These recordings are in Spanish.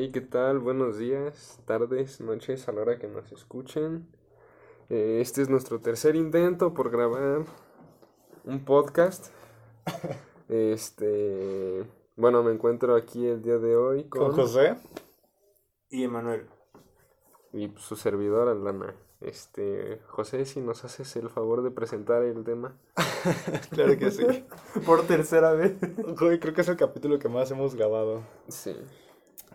Hey, ¿qué tal? Buenos días, tardes, noches, a la hora que nos escuchen. Eh, este es nuestro tercer intento por grabar un podcast. Este, bueno, me encuentro aquí el día de hoy con, José y Emanuel. Y su servidor, Alana. Este, José, si nos haces el favor de presentar el tema. claro que sí. Por tercera vez. creo que es el capítulo que más hemos grabado. Sí.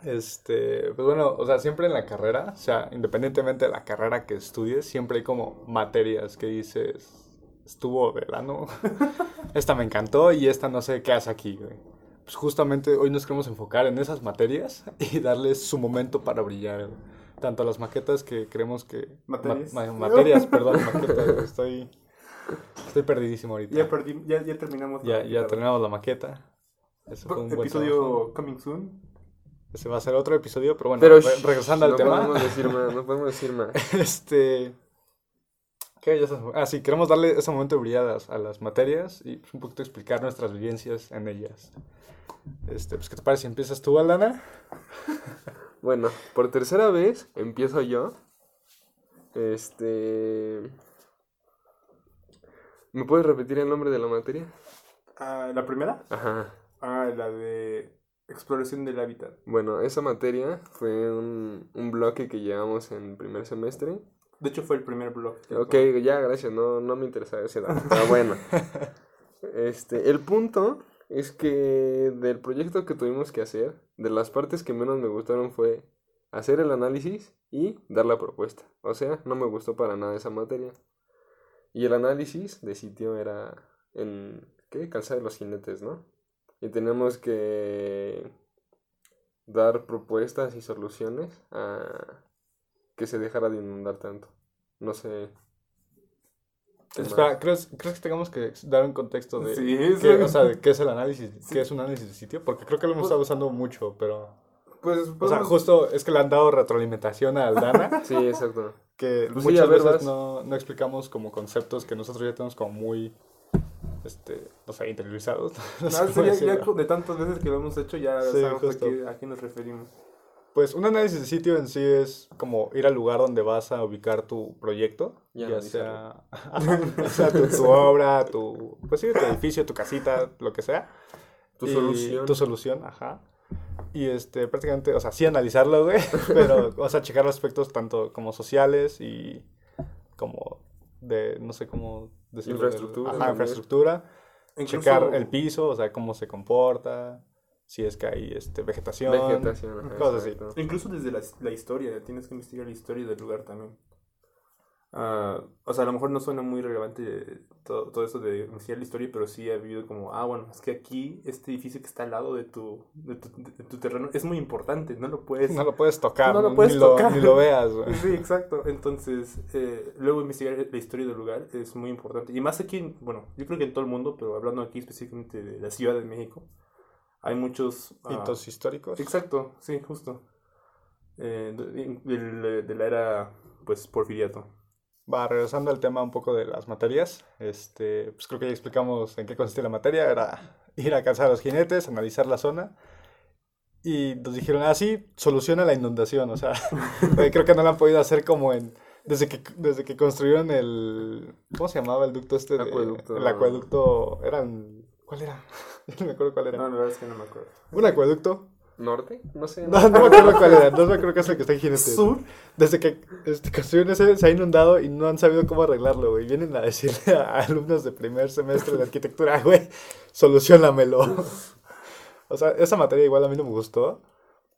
Este, pues bueno, o sea, siempre en la carrera, o sea, independientemente de la carrera que estudies, siempre hay como materias que dices, estuvo verano, esta me encantó y esta no sé qué hace aquí, güey. Pues justamente hoy nos queremos enfocar en esas materias y darles su momento para brillar, Tanto las maquetas que creemos que... Materias. materias, perdón, maquetas, estoy... Estoy perdidísimo ahorita. Ya, ya, ya terminamos Ya, ya terminamos la maqueta. Eso fue un episodio coming soon. Ese va a ser otro episodio, pero bueno, regresando al tema. No podemos decir más, no podemos decir más. este. ¿Qué? Ya ah, sí, queremos darle ese momento de brilladas a las materias y pues, un poquito explicar nuestras vivencias en ellas. Este, pues, ¿qué te parece empiezas tú, Alana? bueno, por tercera vez empiezo yo. Este. ¿Me puedes repetir el nombre de la materia? Ah, ¿La primera? Ajá. Ah, la de Exploración del hábitat. Bueno, esa materia fue un, un bloque que llevamos en primer semestre. De hecho, fue el primer bloque. Ok, ya, gracias. No, no me interesaba ese dato. Pero bueno. este, el punto es que del proyecto que tuvimos que hacer, de las partes que menos me gustaron fue hacer el análisis y dar la propuesta. O sea, no me gustó para nada esa materia. Y el análisis de sitio era en, ¿qué? Calzada de los jinetes, ¿no? Y tenemos que dar propuestas y soluciones a que se dejara de inundar tanto. No sé. Espera, ¿crees, ¿crees, que tengamos que dar un contexto de, qué, o sea, qué es el análisis? ¿Qué es un análisis de sitio? Porque creo que lo hemos pues estado usando mucho, pero... Pues, o sea, justo es que le han dado retroalimentación a Aldana. sí, exacto. Que pues muchas veces no, no explicamos como conceptos que nosotros ya tenemos como muy este, no sé, interiorizados. No, ya, de tantas veces que lo hemos hecho, ya sabemos a qué, nos referimos. Pues un análisis de sitio en sí es como ir al lugar donde vas a ubicar tu proyecto, ya, sea, sea tu, obra, tu, pues sí, tu edificio, tu casita, lo que sea. Tu solución. Tu solución, ajá. Y este, prácticamente, o sea, sí analizarlo, güey, pero, o sea, checar los aspectos tanto como sociales y como de, no sé cómo Infraestructura. ajá, infraestructura. checar el piso, o sea, cómo se comporta, si es que hay este, vegetación. Vegetación, cosas así. Incluso desde la, la historia, tienes que investigar la historia del lugar también. Uh, o sea, a lo mejor no suena muy relevante todo, todo eso de iniciar la historia, pero sí ha habido como, ah, bueno, es que aquí este edificio que está al lado de tu, de tu, de tu terreno es muy importante, no lo puedes... No lo puedes tocar, no lo puedes ni, tocar. Lo, ni lo veas. Sí, exacto. Entonces, eh, luego investigar la historia del lugar es muy importante. Y más aquí, bueno, yo creo que en todo el mundo, pero hablando aquí específicamente de la Ciudad de México, hay muchos... Ah, Hitos históricos. Exacto, sí, justo. Eh, de, de la era, pues, porfiriato. Va, regresando al tema un poco de las materias, este, pues creo que ya explicamos en qué consistía la materia, era ir a cazar a los jinetes, analizar la zona, y nos dijeron, ah, sí, soluciona la inundación, o sea, creo que no la han podido hacer como en, desde que, desde que construyeron el, ¿cómo se llamaba el ducto este? Acueducto. El acueducto, eran, ¿cuál era? no me acuerdo cuál era. No, la verdad es que no me acuerdo. Un acueducto ¿Norte? No sé. No, no me acuerdo cuál era. No me acuerdo que es el que está en Jinete. ¿Sur? Desde que este, construyeron ese, se ha inundado y no han sabido cómo arreglarlo, güey. Vienen a decirle a alumnos de primer semestre de arquitectura, güey, solucionamelo. O sea, esa materia igual a mí no me gustó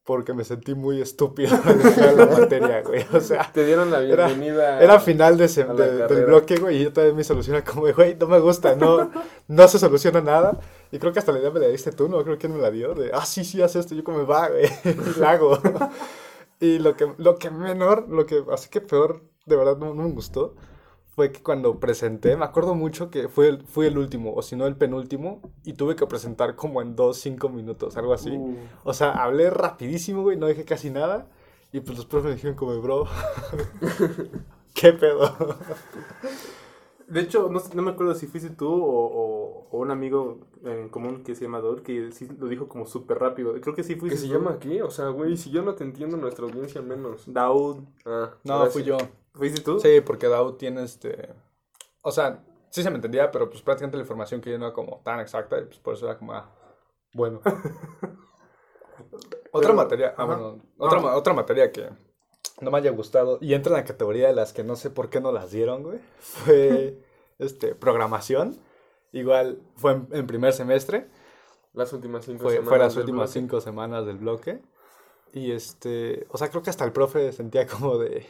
porque me sentí muy estúpido en la materia, güey. O sea, te dieron la bienvenida. Era, era final de, del bloque, güey, y yo todavía mi solución era como, güey, no me gusta, no, no se soluciona nada. Y creo que hasta la idea me la diste tú, ¿no? Creo que me la dio, de, ah, sí, sí, haz esto. Yo como, va, güey, la hago. y lo que, lo que menor, lo que, así que peor, de verdad, no, no me gustó fue que cuando presenté, me acuerdo mucho que fue el, fui el último, o si no el penúltimo, y tuve que presentar como en dos, cinco minutos, algo así. Uh. O sea, hablé rapidísimo, güey, no dije casi nada, y pues los profes me dijeron como, bro, ¿qué pedo? De hecho, no, no, me acuerdo si fuiste tú o, un amigo en común que se llama Dor, que sí lo dijo como súper rápido. Creo que sí fuiste. ¿Que se llama aquí? O sea, güey, si yo no te entiendo, nuestra audiencia menos. Daud. Ah, no, fui yo. ¿Fuiste tú? Sí, porque Daud tiene este. O sea, sí se me entendía, pero pues prácticamente la información que yo no era como tan exacta, y pues por eso era como, ah, bueno. otra materia, ah, bueno, otra, otra materia que no me haya gustado y entra en la categoría de las que no sé por qué no las dieron, güey, fue este, programación. Igual fue en, primer semestre. Las últimas cinco fue, semanas. Fue las últimas cinco semanas del bloque. Y este, o sea, creo que hasta el profe sentía como de,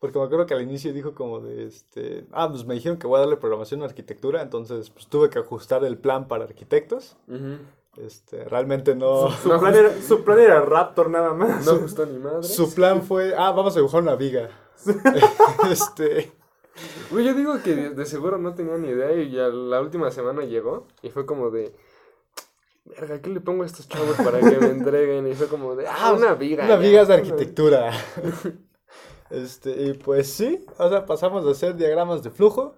porque me acuerdo que al inicio dijo como de, este, ah, pues me dijeron que voy a darle programación a arquitectura, entonces pues tuve que ajustar el plan para arquitectos. Este, realmente no... Su, plan era, su, plan era, Raptor nada más. No ajustó ni madre. Su plan fue, ah, vamos a dibujar una viga. este... Güey, yo digo que de, seguro no tenía ni idea y ya la última semana llegó y fue como de... Verga, ¿qué le pongo a estos chavos para que me entreguen? Y fue como de, ah, una viga. Una viga de arquitectura. Este, y pues sí, o sea, pasamos de hacer diagramas de flujo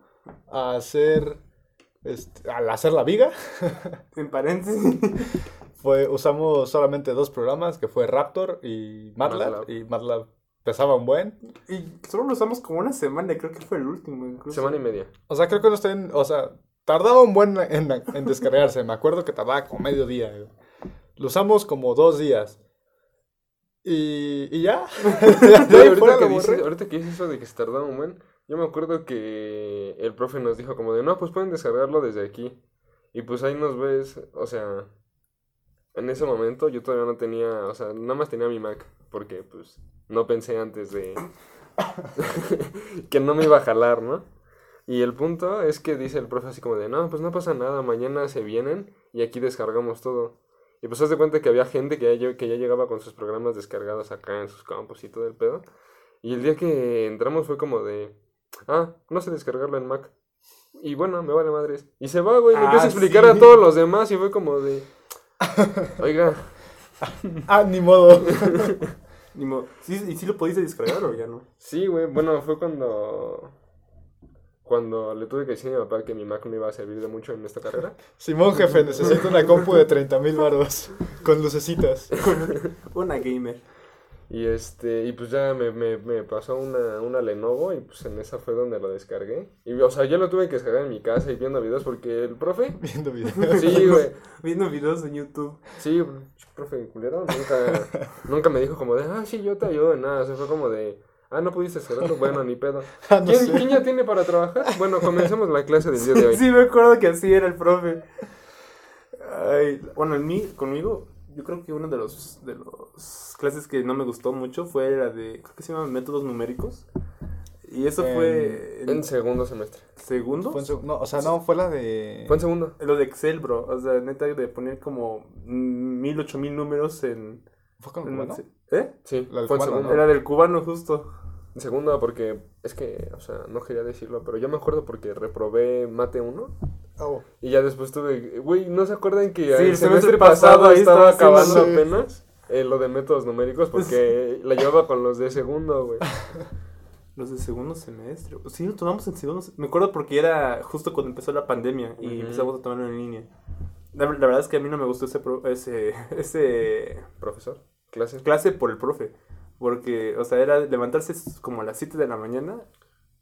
a hacer, este, al hacer la viga. En paréntesis. Fue, usamos solamente dos programas, que fue Raptor y MATLAB, y MATLAB pesaba un buen. Y solo lo usamos como una semana, creo que fue el último incluso. Semana y media. O sea, creo que no estén, o sea, tardaba un buen en, en descargarse, me acuerdo que tardaba como medio día. Lo usamos como dos días. Y, y ya. ahorita, que dices, ahorita, que dices, eso de que se tardaba un buen, yo me acuerdo que el profe nos dijo como de, no, pues pueden descargarlo desde aquí. Y pues ahí nos ves, o sea, en ese momento yo todavía no tenía, o sea, nada más tenía mi Mac, porque pues no pensé antes de que no me iba a jalar, ¿no? Y el punto es que dice el profe así como de, no, pues no pasa nada, mañana se vienen y aquí descargamos todo. Y pues haz de cuenta que había gente que ya, que ya llegaba con sus programas descargados acá en sus campos y todo el pedo. Y el día que entramos fue como de, ah, no sé descargarlo en Mac. Y bueno, me vale madres. Y se va, güey, me empieza a ah, explicar a todos los demás y fue como de, oiga. ah, ni modo. ni modo. ¿Y si lo pudiste descargar o ya no? Sí, güey, bueno, fue cuando cuando le tuve que decir a mi papá que mi Mac no iba a servir de mucho en esta carrera. Simón, jefe, necesito una compu de 30 mil baros con lucecitas. una gamer. Y este, y pues ya me, me, me, pasó una, una Lenovo y pues en esa fue donde lo descargué. Y o sea, yo lo tuve que descargar en mi casa y viendo videos porque el profe. Viendo videos. Sí, güey. viendo videos en YouTube. Sí, profe culero. Nunca, nunca me dijo como de, ah, sí, yo te ayudo en nada. O sea, fue como de, Ah, no pudiste hacerlo. Bueno, ni pedo. Ah, ¿Quién, ya tiene para trabajar? Bueno, comencemos la clase del día de hoy. Sí, me acuerdo que así era el profe. Ay, bueno, en mí, conmigo, yo creo que una de los, de los clases que no me gustó mucho fue la de, creo que se llama métodos numéricos. Y eso fue... En, segundo semestre. ¿Segundo? no, o sea, no, fue la de... Fue en segundo. Lo de Excel, bro. O sea, neta, de poner como mil, ocho mil números en... ¿Fue con el cubano? ¿Eh? Sí, fue en segundo. Era del cubano, justo. Segunda, porque es que, o sea, no quería decirlo, pero yo me acuerdo porque reprobé mate 1. Y ya después tuve, güey, ¿no se acuerdan que el, semestre, pasado, ahí estaba, acabando apenas eh, lo de métodos numéricos? Porque la llevaba con los de segundo, güey. Los de segundo semestre. Sí, lo tomamos en segundo Me acuerdo porque era justo cuando empezó la pandemia y empezamos a tomarlo en línea. La, verdad es que a mí no me gustó ese, ese, ese profesor. Clase. Clase por el profe. Porque, o sea, era levantarse como a las 7 de la mañana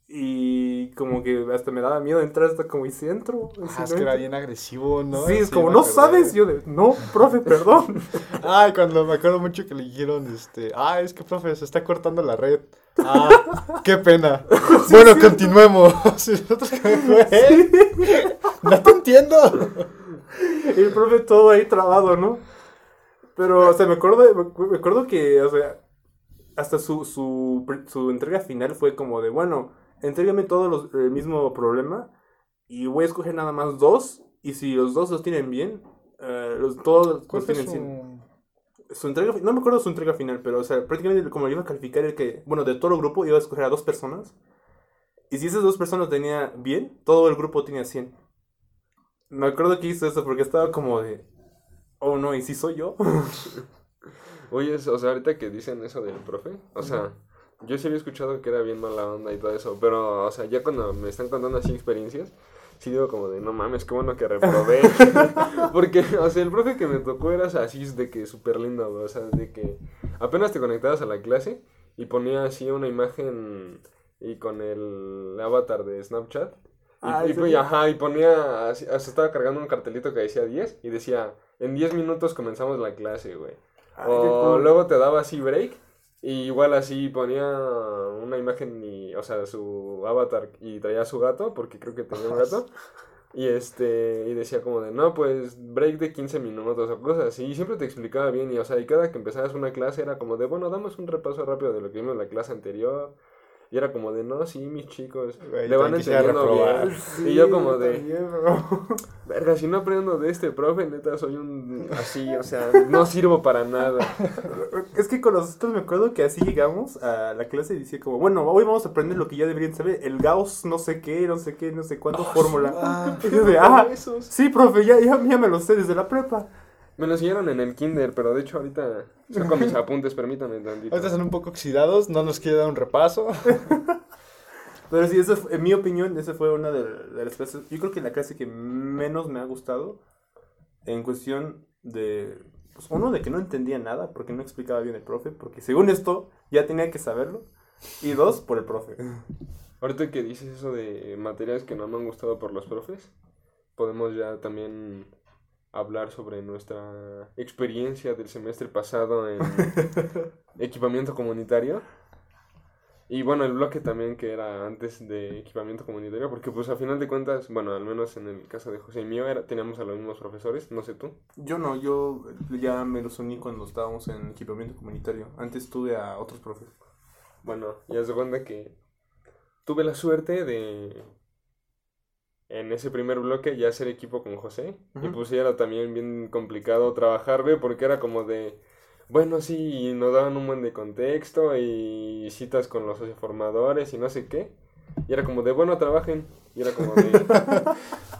y como que hasta me daba miedo entrar hasta como y centro. Ah, es que era bien agresivo, ¿no? Sí, es como, no sabes. Yo de, no, profe, perdón. Ay, cuando me acuerdo mucho que le dijeron, este, ah, es que, profe, se está cortando la red. Ah, qué pena. bueno, continuemos. no te entiendo. Y el profe todo ahí trabado, ¿no? Pero, o sea, me acuerdo, me acuerdo que, o sea, hasta su, su, su entrega final fue como de, bueno, entrégame todos los, el mismo problema y voy a escoger nada más dos y si los dos los tienen bien, los, todos los tienen su... Su entrega, no me acuerdo su entrega final, pero o sea, prácticamente como iba a calificar el que, bueno, de todo el grupo iba a escoger a dos personas. Y si esas dos personas tenía bien, todo el grupo tenía 100. Me acuerdo que hizo eso porque estaba como de, oh no, ¿y si soy yo? Oye, o sea, ahorita que dicen eso del profe, o sea, yo sí había escuchado que era bien mala onda y todo eso, pero, o sea, ya cuando me están contando así experiencias, sí digo como de, no mames, qué bueno que reprobé. Porque, o sea, el profe que me tocó era así de que súper lindo, o sea, de que apenas te conectabas a la clase y ponía así una imagen y con el avatar de Snapchat. Y, Ah, y, ¿en pues, ajá, y ponía, así, o sea, estaba cargando un cartelito que decía 10 y decía, en 10 minutos comenzamos la clase, güey. Ay, O cool. luego te daba así break y igual así ponía una imagen y, o sea, su avatar y traía a su gato, porque creo que tenía un gato. Y este, y decía como de, no, pues break de 15 minutos o cosas así. Y siempre te explicaba bien y, o sea, y cada que empezabas una clase era como de, bueno, damos un repaso rápido de lo que vimos en la clase anterior. Y era como de, no, sí, mis chicos, Güey, le van tranquila, entendiendo reprobar. bien. Sí, y yo como de, también, bro. verga, si no aprendo de este profe, neta, soy un así, o sea, no sirvo para nada. Es que con nosotros me acuerdo que así llegamos a la clase y decía como, bueno, hoy vamos a aprender lo que ya deberían saber, el Gauss no sé qué, no sé qué, no sé cuánto fórmula. ah, Y yo de, ah, sí, profe, ya, ya, ya me lo sé desde la prepa. Me lo enseñaron en el kinder, pero de hecho ahorita saco mis apuntes, permítame tantito. Ahorita están un poco oxidados, no nos quiere dar un repaso. Pero sí, fue- en mi opinión, esa fue una de, de las clases, yo creo que la clase que menos me ha gustado en cuestión de, pues, uno, de que no entendía nada porque no explicaba bien el profe, porque según esto ya tenía que saberlo, y dos, por el profe. Ahorita que dices eso de materias que no me han gustado por los profes, podemos ya también hablar sobre nuestra experiencia del semestre pasado en equipamiento comunitario. Y bueno, el bloque también que era antes de equipamiento comunitario, porque pues a final de cuentas, bueno, al menos en el caso de José y mío, era, teníamos a los mismos profesores, no sé tú. Yo no, yo ya me los uní cuando estábamos en equipamiento comunitario. Antes tuve a otros profes. Bueno, ya se cuenta que tuve la suerte de en ese primer bloque ya hacer equipo con José. Y Ujú. pues sí era también bien complicado trabajar, güey, porque era como de, bueno, sí, y nos daban un buen de contexto y citas con los socioformadores y no sé qué. Y era como de, bueno, trabajen. Y era como de,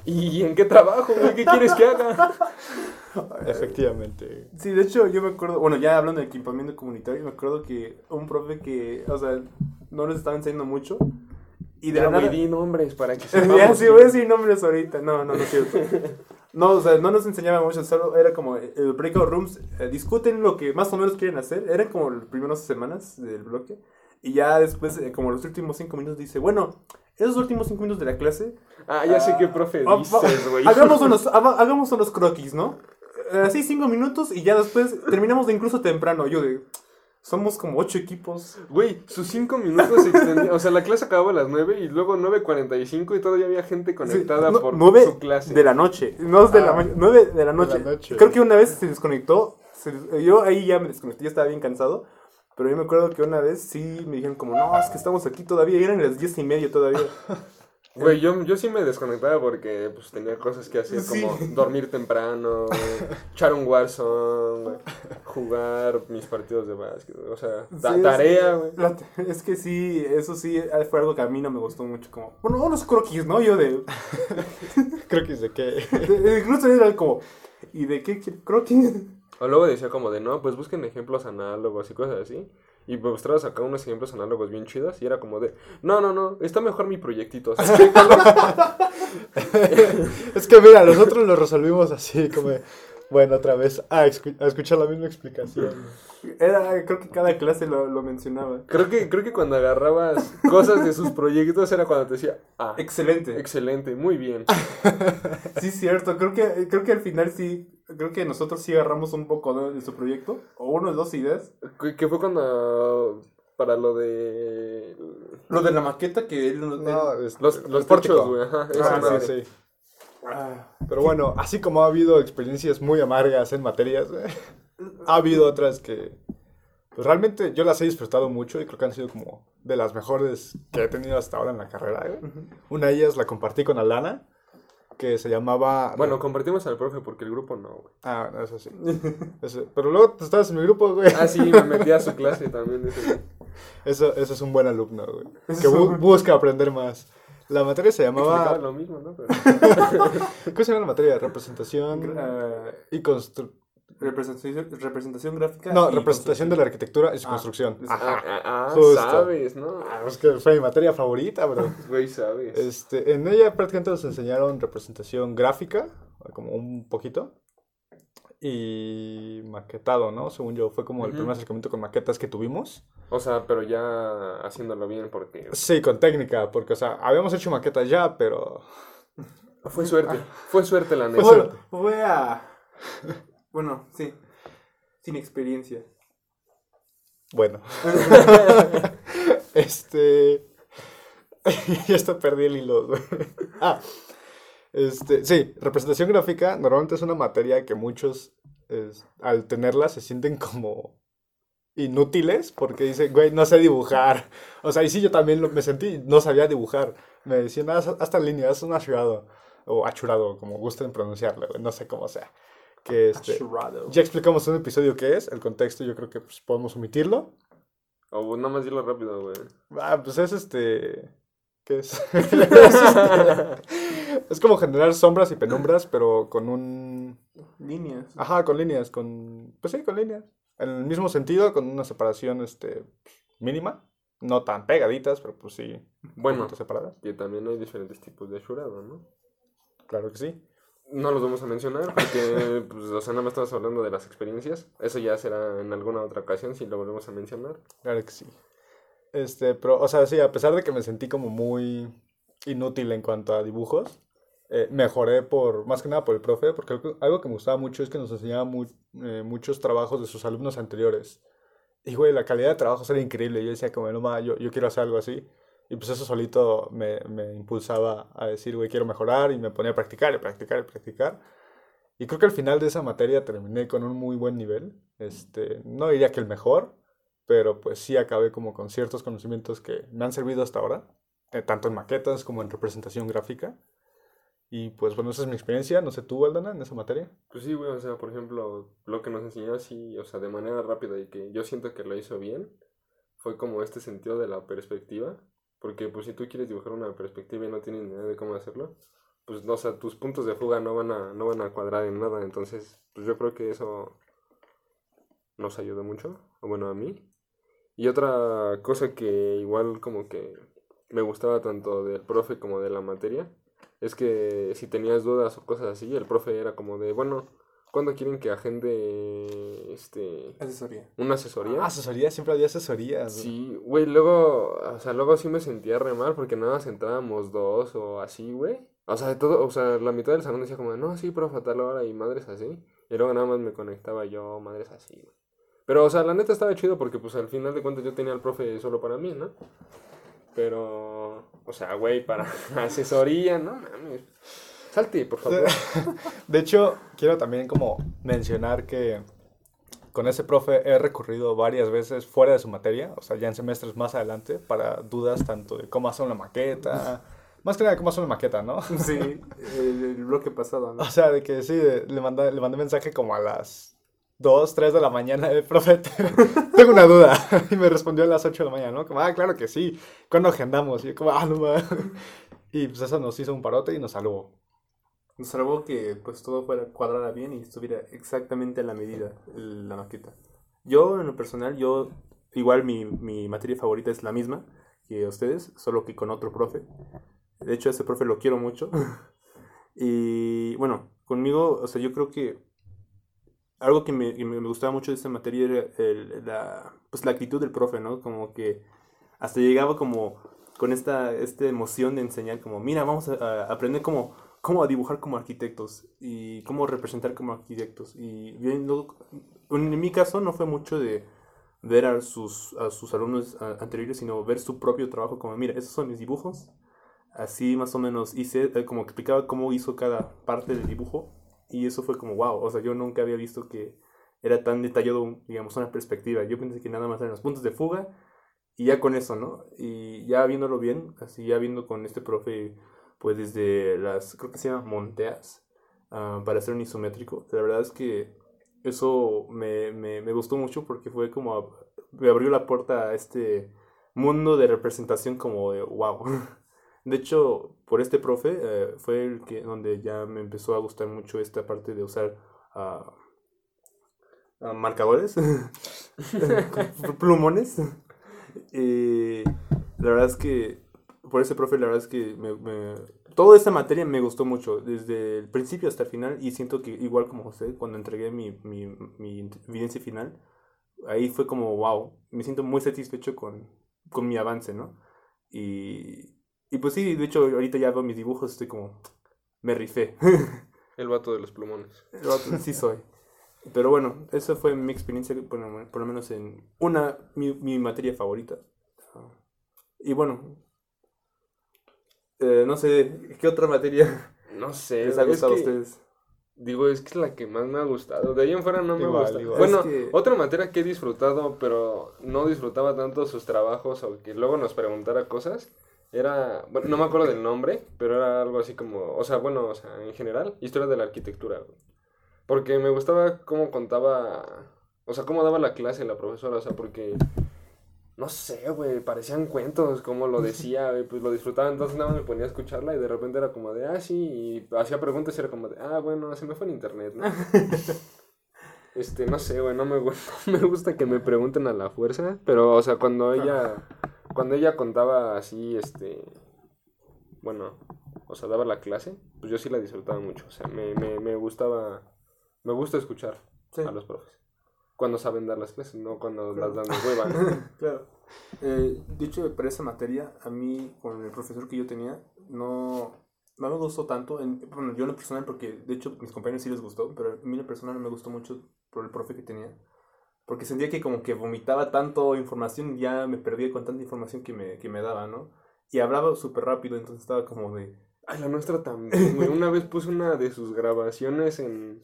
¿y en qué trabajo, güey? ¿Qué quieres que haga? Efectivamente. Sí, de hecho, yo me acuerdo, bueno, ya hablando de equipamiento comunitario, me acuerdo que un profe que, o sea, no les estaba enseñando mucho. Y de Ya, la nada... di nombres para que ya, sepamos. sí, voy a decir nombres ahorita. No, no, no es cierto. No, o sea, no nos enseñaba mucho, solo era como el breakout rooms, eh, discuten lo que más o menos quieren hacer. Eran como las primeras semanas del bloque. Y ya después, eh, como los últimos cinco minutos, dice, bueno, esos últimos cinco minutos de la clase, Ah, ya sé qué profe Ah, dices, güey. hagamos unos, haga- hagamos unos croquis, ¿no? Eh, Así cinco minutos y ya después terminamos de incluso temprano. Yo de, somos como ocho equipos. Güey, sus cinco minutos se extendían. O sea, la clase acababa a las 9 y luego 9.45 y todavía había gente conectada Sí, no, por nueve su clase. De la noche, no es de la Ah, mañana, nueve de la noche. noche. Creo que una vez se desconectó. se- yo ahí ya me desconecté, ya estaba bien cansado. Pero yo me acuerdo que una vez sí me dijeron como, no, es que estamos aquí todavía. Y eran las diez y media todavía. Güey, yo, yo sí me desconectaba porque pues tenía cosas que hacer Sí. como dormir temprano, echar un Warzone, jugar mis partidos de básquet, o sea, ta- Sí, tarea, güey. es que sí, eso sí fue algo que a mí no me gustó mucho. Como, bueno, unos croquis, ¿no? Yo de, es de de- incluso era como, ¿y de qué croquis? O luego decía como de, no, pues busquen ejemplos análogos y cosas así. Y mostrabas acá unos ejemplos análogos bien chidos y era como de, no, no, no, está mejor mi proyectito. Es que mira, nosotros lo resolvimos así, como. de, Bueno, otra vez a, escu- a escuchar la misma explicación. Era, creo que cada clase lo, lo mencionaba. Creo que, creo que cuando agarrabas cosas de sus proyectos era cuando te decía, ah, Excelente. excelente, muy bien. Sí, cierto. Creo que, creo que al final sí, creo que nosotros sí agarramos un poco de su proyecto. O uno o dos ideas. Que, que fue cuando, para lo de... Lo de la maqueta que él... No, él- es- Los, los techos, güey, ajá. Ah, sí, sí. Ah, Pero bueno, así como ha habido experiencias muy amargas en materias, ha habido otras que pues realmente yo las he disfrutado mucho y creo que han sido como de las mejores que he tenido hasta ahora en la carrera. güey. Una de ellas la compartí con Alana, que se llamaba... Bueno, compartimos al profe porque el grupo no, güey. Ah, no, eso sí. Eso- Pero luego tú estabas en mi grupo, güey. Ah, sí, me metí a su clase también. ese- Eso, eso es un buen alumno, güey. Que bu- busca aprender más. La materia se llamaba... lo mismo, ¿no? Pero- ¿Cómo se llama la materia? Representación ah, y constru... Representación, representación gráfica. No, representación de la arquitectura y su ah, construcción. Ajá. Ah, ah sabes, ¿no? Ah, es que fue mi materia favorita, bro. Güey, sabes. Este, en ella prácticamente nos enseñaron representación gráfica, como un poquito. Y maquetado, ¿no? Según yo, fue como el primer acercamiento con maquetas que tuvimos. O sea, pero ya haciéndolo bien, porque. Sí, con técnica, porque, o sea, habíamos hecho maquetas ya, pero. Fue suerte, fue suerte la neta. Fue, fue a. Bueno, sí. Sin experiencia. Bueno. este. ya está perdí el hilo, Ah. Este, sí, representación gráfica normalmente es una materia que muchos al tenerla se sienten como inútiles porque dicen, güey, no sé dibujar. O sea, y sí, yo también me sentí, no sabía dibujar. Me decían, haz, hasta línea, haz un achurado. O achurado, como gusten pronunciarlo, no sé cómo sea que este, ya explicamos en un episodio qué es, el contexto yo creo que pues, podemos omitirlo. O nada más dilo rápido, güey. Ah, pues es este... ¿Qué es? es, como generar sombras y penumbras, pero con un... Líneas. Ajá, con líneas, con... Pues sí, con líneas. En el mismo sentido, con una separación este, mínima. No tan pegaditas, pero pues sí. Bueno, separadas. Que también hay diferentes tipos de ashurado, ¿no? Claro que sí. No los vamos a mencionar porque, pues, o sea, nada más estamos hablando de las experiencias. Eso ya será en alguna otra ocasión si lo volvemos a mencionar. Claro que sí. Este, pero, o sea, sí, a pesar de que me sentí como muy inútil en cuanto a dibujos, eh, mejoré por, más que nada por el profe, porque algo, que me gustaba mucho es que nos enseñaba eh, muchos trabajos de sus alumnos anteriores. Y, güey, la calidad de trabajo era increíble. Yo decía, como, no, yo, yo quiero hacer algo así. Y pues eso solito me, me impulsaba a decir, güey, quiero mejorar y me ponía a practicar y practicar y practicar. Y creo que al final de esa materia terminé con un muy buen nivel. Este, no diría que el mejor, pero pues sí acabé como con ciertos conocimientos que me han servido hasta ahora, eh, tanto en maquetas como en representación gráfica. Y pues bueno, esa es mi experiencia. No sé tú, Aldana, en esa materia. Pues sí, güey, o sea, por ejemplo, lo que nos enseñó así, o sea, de manera rápida y que yo siento que lo hizo bien, fue como este sentido de la perspectiva. Porque pues si tú quieres dibujar una perspectiva y no tienes ni idea de cómo hacerlo, pues no, o sea, tus puntos de fuga no van a, no van a cuadrar en nada. Entonces, pues yo creo que eso nos ayudó mucho, o bueno, a mí. Y otra cosa que igual como que me gustaba tanto del profe como de la materia, es que si tenías dudas o cosas así, el profe era como de, bueno, ¿Cuándo quieren que agende este asesoría? Una asesoría. Ah, asesoría, siempre había asesoría. Sí, güey, luego, o sea, luego sí me sentía re mal porque nada más entrábamos dos o así, güey. O sea, de todo, o sea, la mitad del salón decía como, no, sí, profe, tal hora y madres así. Y luego nada más me conectaba yo, madres así, güey. Pero, o sea, la neta estaba chido porque, pues, al final de cuentas yo tenía al profe solo para mí, ¿no? Pero, o sea, güey, para asesoría, ¿no? Mames. Salte, por favor. De hecho, quiero también como mencionar que con ese profe he recurrido varias veces fuera de su materia, o sea, ya en semestres más adelante, para dudas tanto de cómo hacer una maqueta, más que nada de cómo hacer una maqueta, ¿no? Sí, el, bloque pasado, ¿no? O sea, de que sí, le, mandé, le mandé mensaje como a las 2, 3 de la mañana, el profe, tengo una duda. Y me respondió a las 8 de la mañana, ¿no? Como, ah, claro que sí, ¿cuándo agendamos? Y yo como, ah, no Y pues eso nos hizo un parote y nos salvó. Nos salvó que pues todo fuera cuadrada bien y estuviera exactamente a la medida la maqueta. Yo, en lo personal, yo, igual mi, mi materia favorita es la misma que ustedes, solo que con otro profe. De hecho, ese profe lo quiero mucho. y bueno, conmigo, o sea, yo creo que algo que me, me gustaba mucho de esta materia era el, la, pues, la actitud del profe, ¿no? Como que hasta llegaba como con esta, esta emoción de enseñar, como, mira, vamos a aprender como cómo dibujar como arquitectos y cómo representar como arquitectos. Y viendo, en mi caso no fue mucho de ver a sus, a sus alumnos anteriores, sino ver su propio trabajo como, mira, esos son mis dibujos. Así más o menos hice, eh, como explicaba cómo hizo cada parte del dibujo. Y eso fue como, wow, o sea, yo nunca había visto que era tan detallado, digamos, una perspectiva. Yo pensé que nada más eran los puntos de fuga y ya con eso, ¿no? Y ya viéndolo bien, así ya viendo con este profe pues desde las, creo que se llama Monteas, ah, para hacer un isométrico. La verdad es que eso me, me, me, gustó mucho porque fue como, me abrió la puerta a este mundo de representación como de wow. De hecho, por este profe eh, fue el que donde ya me empezó a gustar mucho esta parte de usar uh, marcadores, plumones. Eh, la verdad es que, por ese profe, la verdad es que toda esta materia me gustó mucho, desde el principio hasta el final, y siento que igual como José, cuando entregué mi, mi, mi evidencia final, ahí fue como, wow, me siento muy satisfecho con, con mi avance, ¿no? Y, y pues sí, de hecho, ahorita ya veo mis dibujos, estoy como, me rifé. El vato de los plumones. El vato, sí soy. Pero bueno, esa fue mi experiencia, por, lo menos en una, mi, mi materia favorita. Y bueno, eh, no sé, ¿qué otra materia no sé, les ha gustado a ustedes? Digo, es que es la que más me ha gustado. De ahí en fuera no me gusta. Bueno, otra materia que he disfrutado, pero no disfrutaba tanto sus trabajos o que luego nos preguntara cosas, era, bueno, no me acuerdo del nombre, pero era algo así como, o sea, bueno, o sea, en general, historia de la arquitectura. Porque me gustaba cómo contaba, o sea, cómo daba la clase la profesora, o sea, porque no sé, güey, parecían cuentos, como lo decía, pues lo disfrutaba, entonces nada más me ponía a escucharla y de repente era como de, ah, sí, y hacía preguntas y era como de, ah, bueno, se me fue en internet, ¿no? este, no sé, güey, no me, gusta, me gusta que me pregunten a la fuerza, pero, o sea, cuando ella, cuando ella contaba así, este, bueno, o sea, daba la clase, pues yo sí la disfrutaba mucho, o sea, me, me, me gustaba, me gusta escuchar a los profes cuando saben dar las clases, no cuando las dan de hueva. claro. Eh, dicho, para esa materia, a mí, con el profesor que yo tenía, no, no me gustó tanto. En, bueno, yo en lo personal, porque de hecho mis compañeros sí les gustó, pero a mí en lo personal no me gustó mucho por el profe que tenía. Porque sentía que como que vomitaba tanto información ya me perdía con tanta información que me, que me daba, ¿no? Y hablaba súper rápido, entonces estaba como de... Ay, la nuestra también, Una vez puse una de sus grabaciones en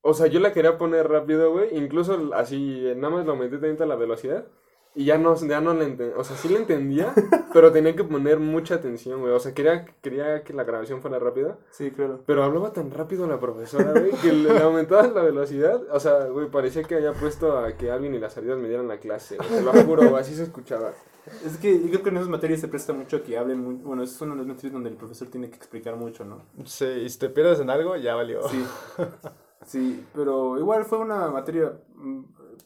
o sea, yo la quería poner rápido, güey. Incluso así, nada más lo metí tantito a la velocidad. Y ya no, ya no le entendía. O sea, sí le entendía, pero tenía que poner mucha atención, güey. O sea, quería, quería que la grabación fuera rápida. Sí, claro. Pero hablaba tan rápido la profesora, güey, que le, aumentaba la velocidad. O sea, güey, parecía que había puesto a que Alvin y las salidas me dieran la clase. Te lo juro, güey, así se escuchaba. Es que yo creo que en esas materias se presta mucho a que hablen muy... Bueno, es una de las materias donde el profesor tiene que explicar mucho, ¿no? Sí, y si te pierdes en algo, ya valió. Sí. Sí, pero igual fue una materia mm,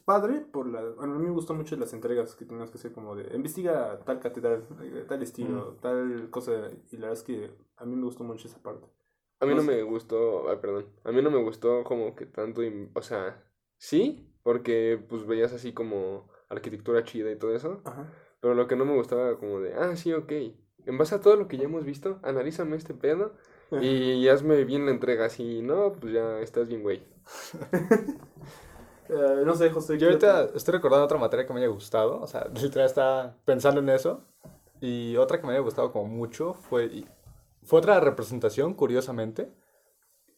padre por la... Bueno, a mí me gustó mucho las entregas que teníamos que hacer como de investiga tal catedral, eh, tal estilo, tal cosa. Y la verdad es que a mí me gustó mucho esa parte. A mí no, me gustó, ay, perdón, a mí no me gustó como que tanto, o sea, sí, porque pues veías así como arquitectura chida y todo eso, Ajá. pero lo que no me gustaba como de, ah, sí, ok, en base a todo lo que ya hemos visto, analízame este pedo y hazme bien la entrega, si no, pues ya estás bien, güey. Eh, no sé, José. Yo ahorita estoy recordando otra materia que me haya gustado, o sea, literal estaba pensando en eso. Y otra que me haya gustado como mucho fue, fue otra representación, curiosamente,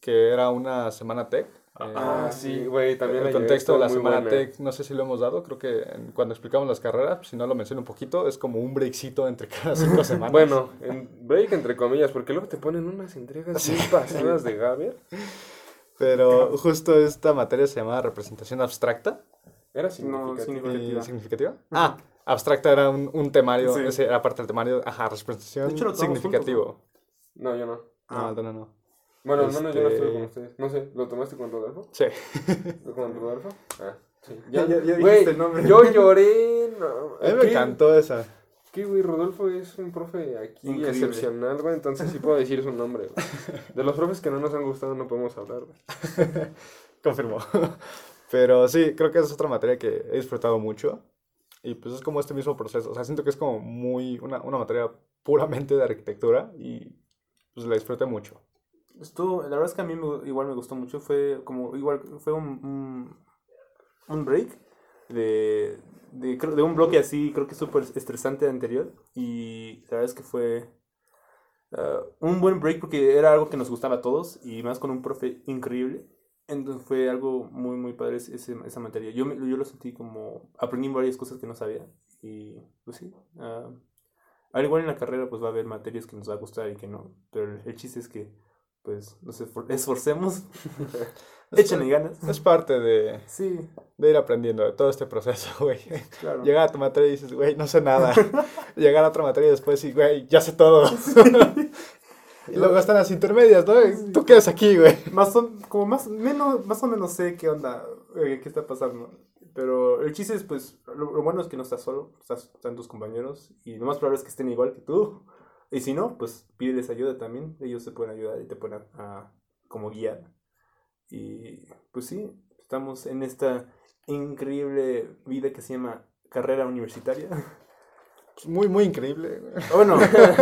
que era una semana tech Ah, sí, güey, también. El contexto de la semana tech, no sé si lo hemos dado, creo que cuando explicamos las carreras, si no lo menciono un poquito, es como un breakcito entre cada cinco semanas. bueno, en break entre comillas, porque luego te ponen unas entregas sí. pasadas de Gaber. Pero justo esta materia se llamaba representación abstracta. ¿Era significativa? significativa. Ah, abstracta era un, un temario, ese era parte del temario, ajá, representación significativo. ¿no? yo no. No, no, no. no. Bueno, no, no, yo no estuve con este, ustedes. No sé, ¿lo tomaste con Rodolfo? Sí. ¿Con Rodolfo? Ah, sí. Ya, ya, ya dijiste el nombre. Yo lloré. No. A mí me encantó esa. ¿Qué, güey? Rodolfo es un profe aquí Increíble. excepcional, güey. Entonces sí puedo decir su nombre, güey. De los profes que no nos han gustado no podemos hablar, güey. Confirmó. Pero sí, creo que es otra materia que he disfrutado mucho. Y pues es como este mismo proceso. O sea, siento que es como muy. Una, una materia puramente de arquitectura y pues la disfruté mucho. Estuvo, la verdad es que a mí igual me gustó mucho. Fue como, igual, fue un, un, break de, de, de, un bloque así, creo que súper estresante anterior. Y la verdad es que fue uh, un buen break porque era algo que nos gustaba a todos y más con un profe increíble. Entonces fue algo muy, muy padre ese, esa materia. Yo, yo lo sentí como, aprendí varias cosas que no sabía. Y pues sí. Uh, al igual en la carrera pues va a haber materias que nos va a gustar y que no. Pero el chiste es que pues nos esforcemos, échenle ganas. Es parte de, sí. de ir aprendiendo de todo este proceso, güey. Claro. Llegar a tu materia y dices, güey, no sé nada. Llegar a otra materia y después sí, güey, ya sé todo. y luego están las intermedias, ¿no? Tú quedas aquí, güey. Más o, como más, menos, más o menos sé qué onda. eh, ¿qué está pasando? Pero el chiste es, pues, lo, bueno es que no estás solo, estás, están tus compañeros y lo más probable es que estén igual que tú. Y si no, pues pídeles ayuda también, ellos se pueden ayudar y te pueden a, como guiar. Y pues sí, estamos en esta increíble vida que se llama carrera universitaria. Pues muy, muy increíble. Bueno,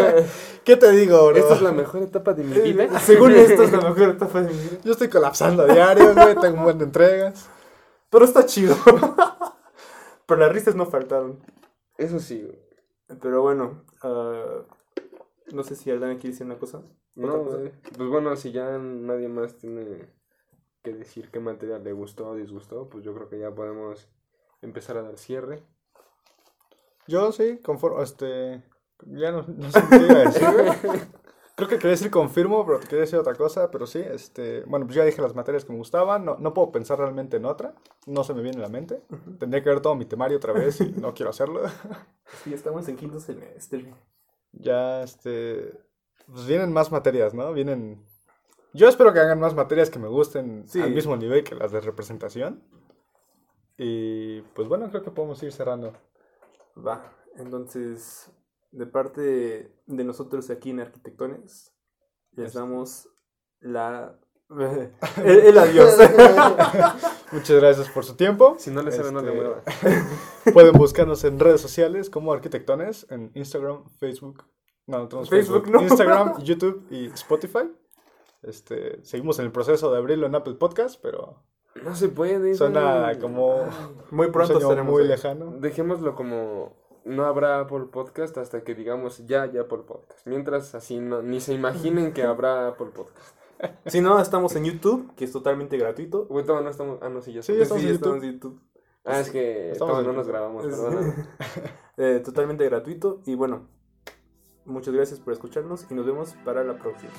¿qué te digo, bro? Esta es la mejor etapa de mi vida. Según esto es la mejor etapa de mi vida. Yo estoy colapsando a diario, güey, tengo un buen de entregas. Pero está chido. Pero las risas no faltaron. Eso sí, güey. Pero bueno, uh, no sé si Aldana quiere decir una cosa. No, cosa? pues bueno, si ya nadie más tiene que decir qué materia le gustó o disgustó, pues yo creo que ya podemos empezar a dar cierre. Yo sí, conforme, este, ya no, no sé qué iba a decir, Creo que quería decir confirmo, pero quería decir otra cosa, pero sí, este, bueno, pues ya dije las materias que me gustaban, no, no puedo pensar realmente en otra, no se me viene a la mente, tendría que ver todo mi temario otra vez y no quiero hacerlo. Sí, estamos en quinto semestre. Ya, este, pues vienen más materias, ¿no? Vienen, yo espero que hagan más materias que me gusten al mismo nivel que las de representación. Y pues bueno, creo que podemos ir cerrando. Va, entonces, de parte de nosotros aquí en Arquitectones, les damos la... el, adiós. Muchas gracias por su tiempo. Si no les sale, no le este, Pueden buscarnos en redes sociales como Arquitectones, en Instagram, Facebook. No, no tenemos Facebook, Facebook. No. Instagram, YouTube y Spotify. Este, seguimos en el proceso de abrirlo en Apple Podcast, pero no se puede. Suena como muy pronto estaremos muy lejano. Dejémoslo como no habrá Apple Podcast hasta que digamos ya, ya Apple Podcast. Mientras así no, ni se imaginen que habrá Apple Podcast. Si no, estamos en YouTube, que es totalmente gratuito. no estamos. Ah, no, sí, ya sí, estamos, en YouTube. Ah, es que estamos no nos grabamos, eh, totalmente gratuito. Y bueno, muchas gracias por escucharnos y nos vemos para la próxima.